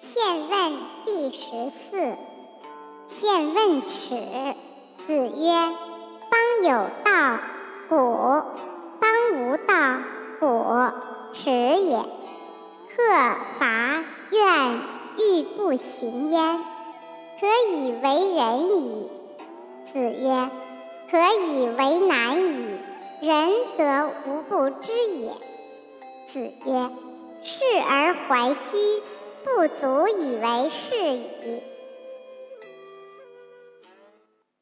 现问第十四。现问耻。子曰：邦有道，古；邦无道，古。耻也。克伐怨欲不行焉，可以为仁矣。子曰：可以为难矣。仁则无不知也。子曰：视而怀居，不足以为是矣。